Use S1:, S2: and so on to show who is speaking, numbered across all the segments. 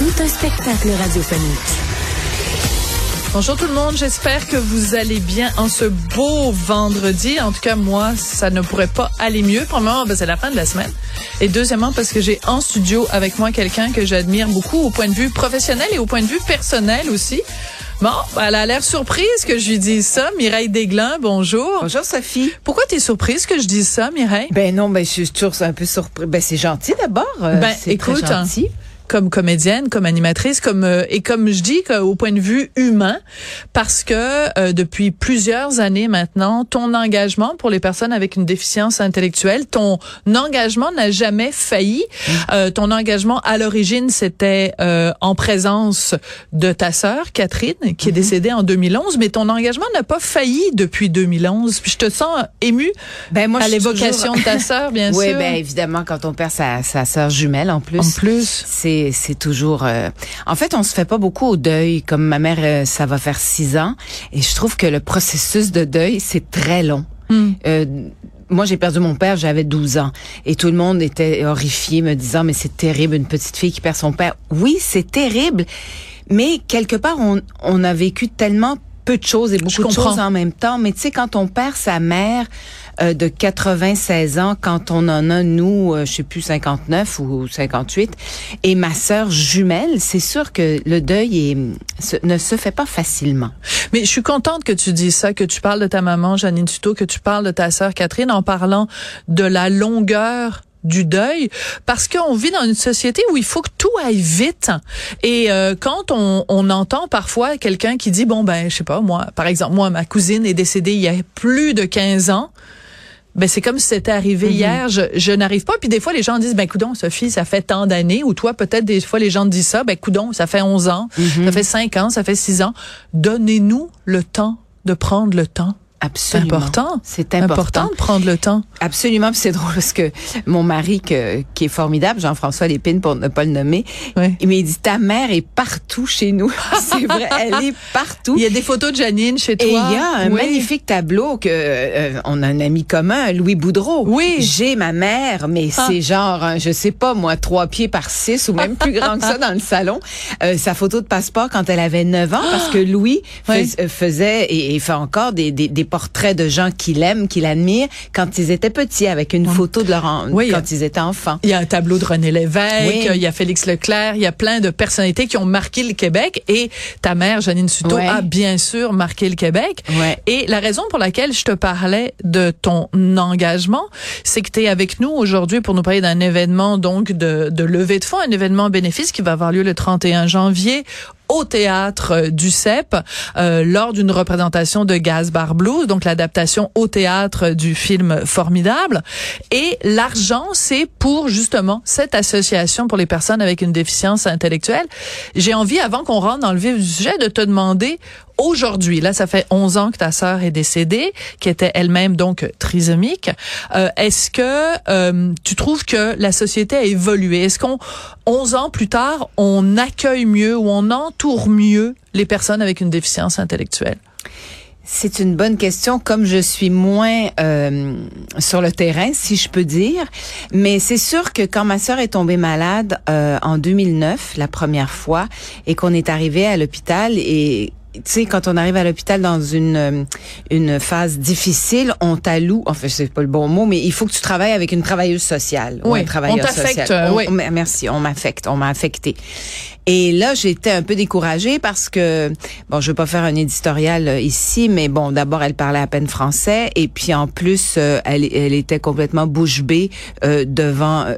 S1: Tout un spectacle radiophonique.
S2: Bonjour tout le monde, j'espère que vous allez bien en ce beau vendredi. En tout cas, moi, ça ne pourrait pas aller mieux. Premièrement, ben, c'est la fin de la semaine. Et deuxièmement, parce que j'ai en studio avec moi quelqu'un que j'admire beaucoup au point de vue professionnel et au point de vue personnel aussi. Bon, ben, elle a l'air surprise que je lui dise ça. Mireille Desglin, bonjour.
S3: Bonjour Sophie.
S2: Pourquoi tu es surprise que je dise ça, Mireille?
S3: Ben non, ben je suis toujours un peu surprise. Ben c'est gentil d'abord. euh,
S2: Ben,
S3: très
S2: écoute, hein,
S3: gentil.
S2: Comme comédienne, comme animatrice, comme euh, et comme je dis au point de vue humain, parce que euh, depuis plusieurs années maintenant, ton engagement pour les personnes avec une déficience intellectuelle, ton engagement n'a jamais failli. Euh, ton engagement à l'origine, c'était euh, en présence de ta sœur Catherine, qui est décédée en 2011, mais ton engagement n'a pas failli depuis 2011. Puis je te sens émue
S3: Ben moi
S2: à l'évocation
S3: toujours-
S2: de ta sœur, bien
S3: Oui,
S2: sûr.
S3: ben évidemment quand on perd sa sa sœur jumelle en plus.
S2: en plus.
S3: C'est c'est toujours. euh, En fait, on se fait pas beaucoup au deuil. Comme ma mère, euh, ça va faire six ans, et je trouve que le processus de deuil c'est très long.
S2: Hmm.
S3: Euh, moi, j'ai perdu mon père, j'avais 12 ans. Et tout le monde était horrifié, me disant, mais c'est terrible, une petite fille qui perd son père. Oui, c'est terrible. Mais quelque part, on, on a vécu tellement peu de choses et beaucoup de choses en même temps. Mais tu sais, quand on perd sa mère euh, de 96 ans, quand on en a, nous, euh, je sais plus, 59 ou 58, et ma sœur jumelle, c'est sûr que le deuil est, se- ne se fait pas facilement.
S2: Mais je suis contente que tu dises ça, que tu parles de ta maman, Janine Tuto, que tu parles de ta sœur Catherine en parlant de la longueur du deuil parce qu'on vit dans une société où il faut que tout aille vite et euh, quand on, on entend parfois quelqu'un qui dit bon ben je sais pas moi par exemple moi ma cousine est décédée il y a plus de 15 ans ben c'est comme si c'était arrivé hier, je, je n'arrive pas. Puis des fois les gens disent ben coudon Sophie, ça fait tant d'années ou toi peut-être des fois les gens disent ça, ben coudon, ça fait 11 ans, ça fait 5 ans, ça fait 6 ans. Donnez-nous le temps de prendre le temps. C'est
S3: Absolument.
S2: important.
S3: C'est important.
S2: de prendre le temps.
S3: Absolument, c'est drôle parce que mon mari que, qui est formidable, Jean-François Lépine pour ne pas le nommer,
S2: Oui.
S3: il m'a dit ta mère est partout chez nous. c'est vrai, elle est partout.
S2: Il y a des photos de Janine chez toi.
S3: Et il y a un
S2: Oui.
S3: magnifique tableau que euh, on a un ami commun, Louis Boudreau.
S2: Oui.
S3: J'ai ma mère, mais
S2: Ah.
S3: c'est genre, un, je sais pas moi, trois pieds par six ou même plus grand que ça dans le salon. Euh, sa photo de passeport quand elle avait 9 ans, parce que Louis fais- euh, faisait et, et fait encore des, des, des portraits de gens qu'il aime, qu'il admire quand ils étaient petits, avec une photo de leur en-
S2: Oui.
S3: quand ils étaient enfants.
S2: Il y a un tableau de René Lévesque,
S3: Oui.
S2: il y a Félix Leclerc, il y a plein de personnalités qui ont marqué le Québec et ta mère, Janine Suto, a bien sûr marqué le Québec. Et la raison pour laquelle je te parlais de ton engagement, c'est que tu es avec nous aujourd'hui pour nous parler d'un événement donc de, de levée de fonds, un événement bénéfice qui va avoir lieu le 31 janvier au théâtre du CEP euh, lors d'une représentation de Gaz Bar Blues, donc l'adaptation au théâtre du film Formidable. Et l'argent, c'est pour justement cette association pour les personnes avec une déficience intellectuelle. J'ai envie, avant qu'on rentre dans le vif du sujet, de te demander aujourd'hui, là, ça fait 11 ans que ta sœur est décédée, qui était elle-même donc trisomique. Euh, Est-ce que euh, tu trouves que la société a évolué? Est-ce qu'on, 11 ans plus tard, on accueille mieux ou on entoure mieux les personnes avec une déficience intellectuelle?
S3: C'est une bonne question, comme je suis moins euh, sur le terrain, si je peux dire. Mais c'est sûr que quand ma sœur est tombée malade euh, en 2009, la première fois, et qu'on est arrivé à l'hôpital et tu sais, quand on arrive à l'hôpital dans une euh, une phase difficile, on t'alloue. Enfin, c'est pas le bon mot, mais il faut que tu travailles avec une travailleuse sociale ou
S2: Oui,
S3: un travailleur
S2: on t'affecte,
S3: social.
S2: euh,
S3: On-
S2: oui.
S3: on- merci, on m'affecte, on m'a affecté. Et là, j'étais un peu découragée parce que, bon, je veux pas faire un éditorial euh, ici, mais bon, d'abord, elle parlait à peine français, et puis en plus, euh, elle, elle était complètement bouche bée euh, devant euh,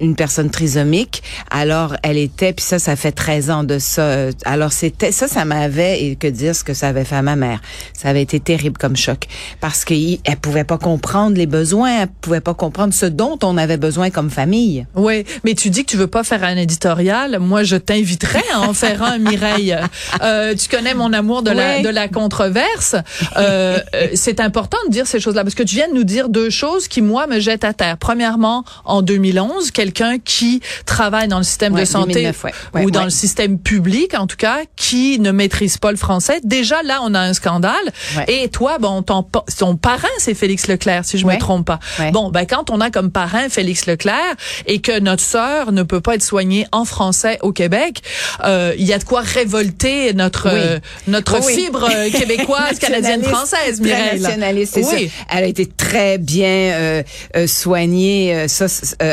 S3: une personne trisomique. Alors, elle était, puis ça, ça fait 13 ans de ça. Alors, c'était ça, ça m'avait et que dire ce que ça avait fait à ma mère. Ça avait été terrible comme choc parce qu'elle pouvait pas comprendre les besoins, elle pouvait pas comprendre ce dont on avait besoin comme famille.
S2: Oui, mais tu dis que tu veux pas faire un éditorial. Moi, je t'inviterais à en faire un, Mireille. Euh, tu connais mon amour de la de la controverse. Euh, euh, c'est important de dire ces choses-là parce que tu viens de nous dire deux choses qui moi me jettent à terre. Premièrement, en 2011, quelqu'un qui travaille dans le système de santé ou dans le système public, en tout cas, qui ne maîtrise pas le français. Déjà là, on a un scandale. Et toi, bon, ton, ton parrain, c'est Félix Leclerc, si je me trompe pas. Bon, ben quand on a comme parrain Félix Leclerc et que notre sœur ne peut pas être soignée en français au Québec, euh, il y a de quoi révolter notre euh, notre fibre euh, québécoise, canadienne, française, Mireille.
S3: Nationaliste, oui. Elle a été très bien euh, soignée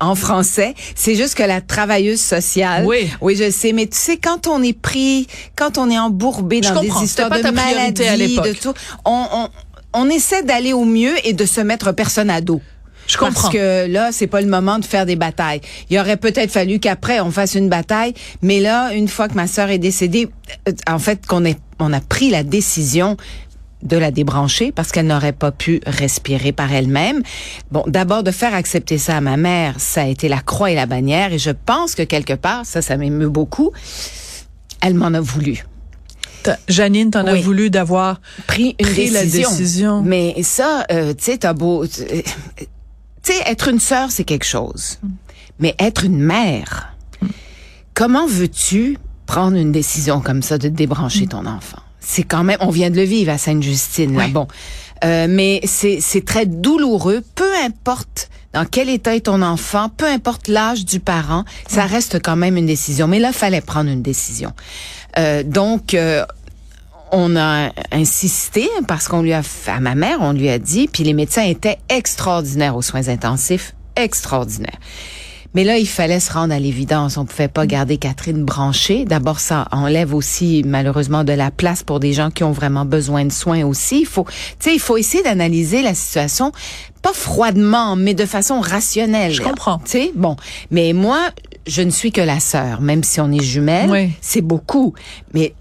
S3: en français. C'est juste que la travailleuse sociale.
S2: Oui.
S3: Oui, je sais. Mais tu sais, quand on est pris, quand on est embourbé dans des histoires de maladie, de tout, on, on, on essaie d'aller au mieux et de se mettre personne à dos.
S2: Je comprends.
S3: Parce que là, c'est pas le moment de faire des batailles. Il aurait peut-être fallu qu'après on fasse une bataille, mais là, une fois que ma sœur est décédée, euh, en fait, qu'on ait, on a pris la décision de la débrancher parce qu'elle n'aurait pas pu respirer par elle-même. Bon, d'abord de faire accepter ça à ma mère, ça a été la croix et la bannière et je pense que quelque part, ça, ça m'émeut beaucoup. Elle m'en a voulu.
S2: Janine, t'en as voulu d'avoir
S3: pris une décision. la décision. Mais ça, euh, tu sais, t'as beau, tu sais, être une sœur, c'est quelque chose. Mais être une mère, comment veux-tu prendre une décision comme ça de débrancher ton enfant? C'est quand même, on vient de le vivre à Sainte-Justine, là, bon. Euh, mais c'est, c'est très douloureux, peu importe dans quel état est ton enfant, peu importe l'âge du parent, ça reste quand même une décision. Mais là, fallait prendre une décision. Euh, donc, euh, on a insisté parce qu'on lui a fait, à ma mère, on lui a dit, puis les médecins étaient extraordinaires aux soins intensifs, extraordinaires. Mais là, il fallait se rendre à l'évidence. On pouvait pas garder Catherine branchée. D'abord, ça enlève aussi malheureusement de la place pour des gens qui ont vraiment besoin de soins aussi. Il faut, tu sais, il faut essayer d'analyser la situation pas froidement, mais de façon rationnelle.
S2: Je comprends.
S3: Tu sais, bon. Mais moi, je ne suis que la sœur, même si on est jumelles. C'est beaucoup. Mais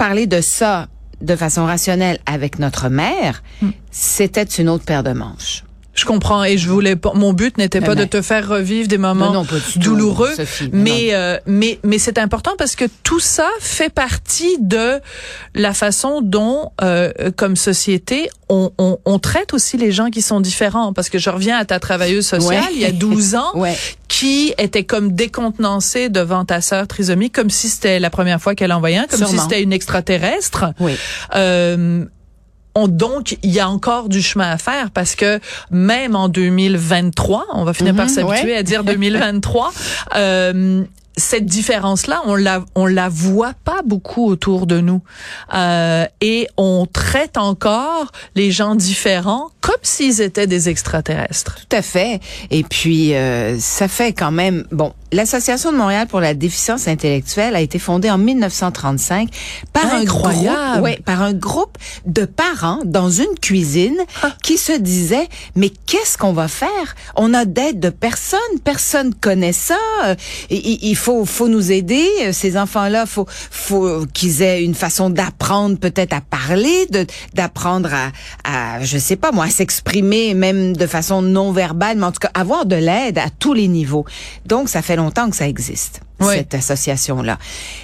S3: parler de ça de façon rationnelle avec notre mère, hmm. c'était une autre paire de manches.
S2: Je comprends et je voulais pas. Mon but n'était pas de te faire revivre des moments douloureux, mais euh, mais mais c'est important parce que tout ça fait partie de la façon dont, euh, comme société, on, on, on, traite aussi les gens qui sont différents. Parce que je reviens à ta travailleuse sociale il y a 12 ans, qui était comme décontenancée devant ta sœur trisomique, comme si c'était la première fois qu'elle envoyait un, comme si c'était une extraterrestre.
S3: Oui.
S2: Euh, on, donc, il y a encore du chemin à faire parce que même en 2023, on va finir par mhm, s'habituer à dire 2023, euh, cette différence-là, on la on la voit pas beaucoup autour de nous, euh, et on traite encore les gens différents comme s'ils étaient des extraterrestres.
S3: Tout à fait. Et puis euh, ça fait quand même bon. L'Association de Montréal pour la déficience intellectuelle a été fondée en 1935 par un groupe, ouais, par un groupe de parents dans une cuisine ah. qui se disaient mais qu'est-ce qu'on va faire? On a d'aide de personne, personne connaît ça. Il, il faut faut nous aider. Ces enfants-là, faut faut qu'ils aient une façon d'apprendre peut-être à parler, de d'apprendre à, à je sais pas moi, à s'exprimer même de façon non verbale, mais en tout cas avoir de l'aide à tous les niveaux. Donc ça fait longtemps que ça existe cette association-là.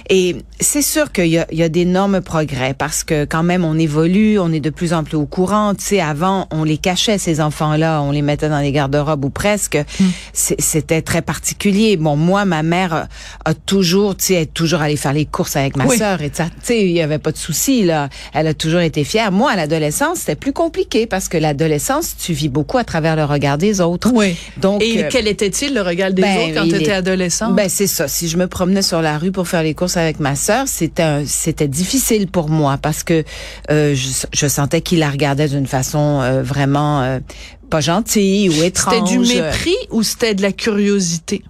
S3: Et c'est sûr qu'il y a, il y a d'énormes progrès parce que quand même on évolue, on est de plus en plus au courant. Tu sais, avant on les cachait ces enfants-là, on les mettait dans les garde-robes ou presque. Hmm. C'était très particulier. Bon, moi, ma mère a toujours, tu sais, est toujours allée faire les courses avec ma sœur et ça. Tu sais, il y avait pas de souci là. Elle a toujours été fière. Moi, à l'adolescence, c'était plus compliqué parce que l'adolescence, tu vis beaucoup à travers le regard des autres.
S2: Oui. Donc, et euh, quel était-il le regard des ben, autres quand tu étais adolescent?
S3: Ben c'est ça je me promenais sur la rue pour faire les courses avec ma sœur, c'était c'était difficile pour moi parce que euh, je, sentais qu'il la regardait d'une façon euh, vraiment euh, pas gentille ou étrange.
S2: C'était du mépris ou c'était de la curiosité?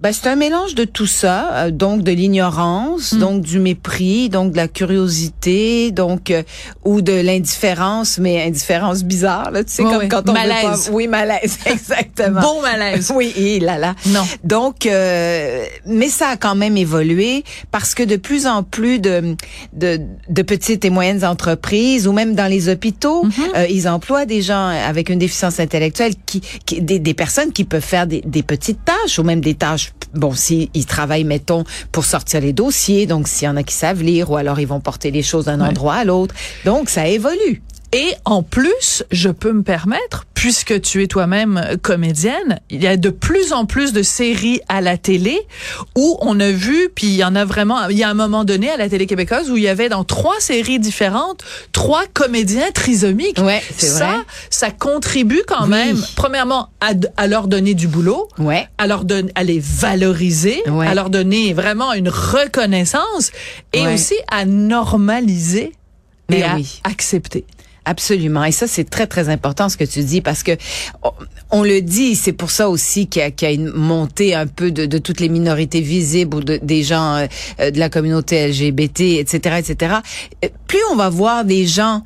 S3: Ben, c'est un mélange de tout ça, euh, donc de l'ignorance,
S2: Mm.
S3: donc du mépris, donc de la curiosité, donc euh, ou de l'indifférence, mais indifférence bizarre, là, tu sais,
S2: Ouais,
S3: comme quand on veut
S2: Malaise.
S3: pas- Oui, malaise, exactement.
S2: Bon malaise.
S3: Oui, et là là.
S2: Non.
S3: Donc, euh, mais ça a quand même évolué parce que de plus en plus de, de, de petites et moyennes entreprises ou même dans les hôpitaux, euh, ils emploient des gens avec une déficience intellectuelle, qui, qui des, des personnes qui peuvent faire des, des petites tâches ou même des tâches. Bon, si ils travaillent, mettons, pour sortir les dossiers, donc s'il y en a qui savent lire, ou alors ils vont porter les choses d'un
S2: Ouais.
S3: endroit à l'autre. Donc, ça évolue.
S2: Et en plus, je peux me permettre, puisque tu es toi-même comédienne, il y a de plus en plus de séries à la télé où on a vu, puis il y en a vraiment, il y a un moment donné à la télé québécoise où il y avait dans trois séries différentes trois comédiens trisomiques.
S3: Ouais, c'est
S2: ça,
S3: vrai.
S2: ça contribue quand
S3: Oui.
S2: même, premièrement, à, leur donner du boulot.
S3: Ouais.
S2: À leur donner, à les valoriser,
S3: Ouais.
S2: à leur donner vraiment une reconnaissance et
S3: Ouais.
S2: aussi à normaliser
S3: Mais
S2: et à
S3: oui.
S2: accepter.
S3: Absolument. Et ça, c'est très, très important ce que tu dis parce que on, on le dit, c'est pour ça aussi qu'il y, y a une montée un peu de, de toutes les minorités visibles ou de, des gens euh, euh, de la communauté LGBT, etc., etc. Euh, Plus on va voir des gens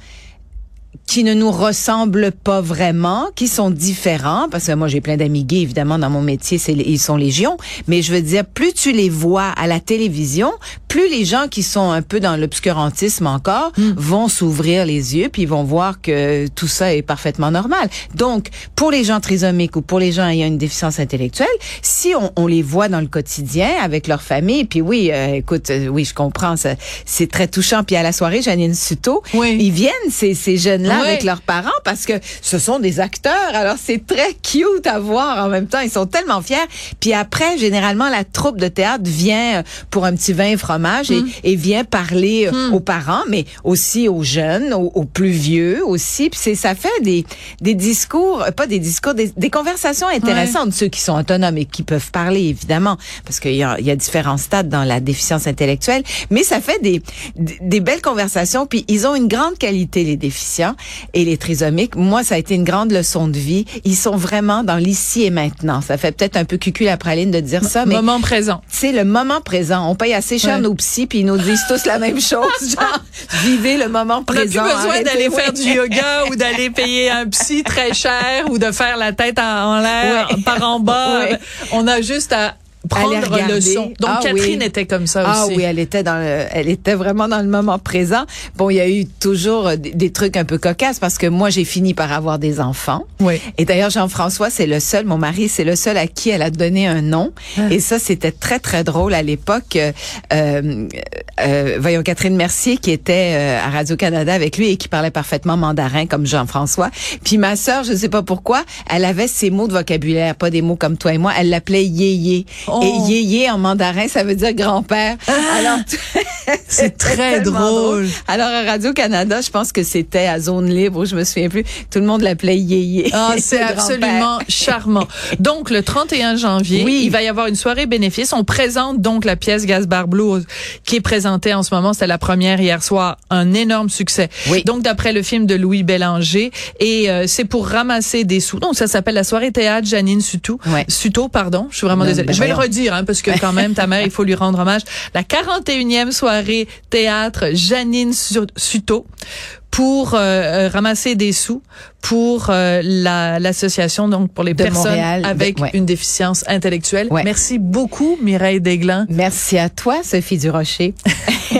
S3: qui ne nous ressemblent pas vraiment, qui sont différents, parce que moi j'ai plein d'amis gays évidemment dans mon métier, c'est ils sont légion, mais je veux dire plus tu les vois à la télévision, plus les gens qui sont un peu dans l'obscurantisme encore vont s'ouvrir les yeux puis ils vont voir que tout ça est parfaitement normal. Donc pour les gens trisomiques ou pour les gens ayant une déficience intellectuelle, si on, on les voit dans le quotidien avec leur famille, puis oui, euh, écoute, euh, oui je comprends, ça, c'est très touchant. Puis à la soirée, Janine Suto,
S2: Oui.
S3: ils viennent ces, ces jeunes-là
S2: Ouais.
S3: avec leurs parents parce que ce sont des acteurs. Alors c'est très cute à voir en même temps. Ils sont tellement fiers. Puis après, généralement, la troupe de théâtre vient euh, pour un petit vin et fromage et, et vient parler euh, aux parents, mais aussi aux jeunes, aux, aux plus vieux aussi. Puis c'est ça fait des des discours, euh, pas des discours, des, des conversations intéressantes. Ceux qui sont autonomes et qui peuvent parler évidemment, parce qu'il y a, il y a différents stades dans la déficience intellectuelle. Mais ça fait des des, des belles conversations. Puis ils ont une grande qualité les déficients et les trisomiques. Moi, ça a été une grande leçon de vie. Ils sont vraiment dans l'ici et maintenant. Ça fait peut-être un peu cucul la praline de dire ça, mais
S2: Moment présent.
S3: c'est le moment présent. On paye assez cher
S2: Ouais.
S3: nos psys, puis ils nous disent tous la même chose. Genre, vivez le moment
S2: On n'a plus
S3: présent.
S2: besoin d'aller faire du yoga ou d'aller payer un psy très cher ou de faire la tête en, en l'air
S3: Ouais.
S2: par en bas.
S3: Ouais.
S2: On a juste à prendre le son. Donc
S3: Ah
S2: Catherine
S3: oui.
S2: était comme ça
S3: Ah
S2: aussi.
S3: oui, elle était dans le, elle était vraiment dans le moment présent. Bon, il y a eu toujours euh, des, des trucs un peu cocasses parce que moi j'ai fini par avoir des enfants.
S2: Oui.
S3: Et d'ailleurs Jean-François, c'est le seul, mon mari, c'est le seul à qui elle a donné un nom.
S2: Ah.
S3: Et ça, c'était très très drôle à l'époque. Euh, euh, euh, voyons Catherine Mercier qui était euh, à Radio Canada avec lui et qui parlait parfaitement mandarin comme Jean-François. Puis ma sœur, je sais pas pourquoi, elle avait ses mots de vocabulaire, pas des mots comme toi et moi. Elle l'appelait yéyé.
S2: Oh.
S3: Et yéyé en mandarin, ça veut dire grand-père. Alors
S2: C'est très drôle.
S3: Alors à Radio Canada, je pense que c'était à zone libre, je me souviens plus. Tout le monde l'appelait yéyé.
S2: Ah, c'est absolument charmant. Donc, le 31 janvier,
S3: Oui.
S2: il va y avoir une soirée bénéfice. On présente donc la pièce Gaspard Blues qui est présentée en ce moment. C'était la première hier soir. Un énorme succès.
S3: Oui.
S2: Donc, d'après le film de Louis Bélanger. Et euh, c'est pour ramasser des sous. Donc, ça s'appelle la soirée théâtre Janine Suto.
S3: Ouais.
S2: Suto, pardon. Je suis vraiment
S3: Non,
S2: désolée.
S3: ben
S2: Je vais le redire, hein, parce que quand même, ta mère, il faut lui rendre hommage. La 41e soirée théâtre Janine Su- Suto pour euh, euh, ramasser des sous pour euh, la- l'association donc pour les
S3: De
S2: personnes
S3: Montréal, de-
S2: avec
S3: ouais.
S2: une déficience intellectuelle.
S3: Ouais.
S2: Merci beaucoup Mireille Desglans.
S3: Merci à toi, Sophie Durocher.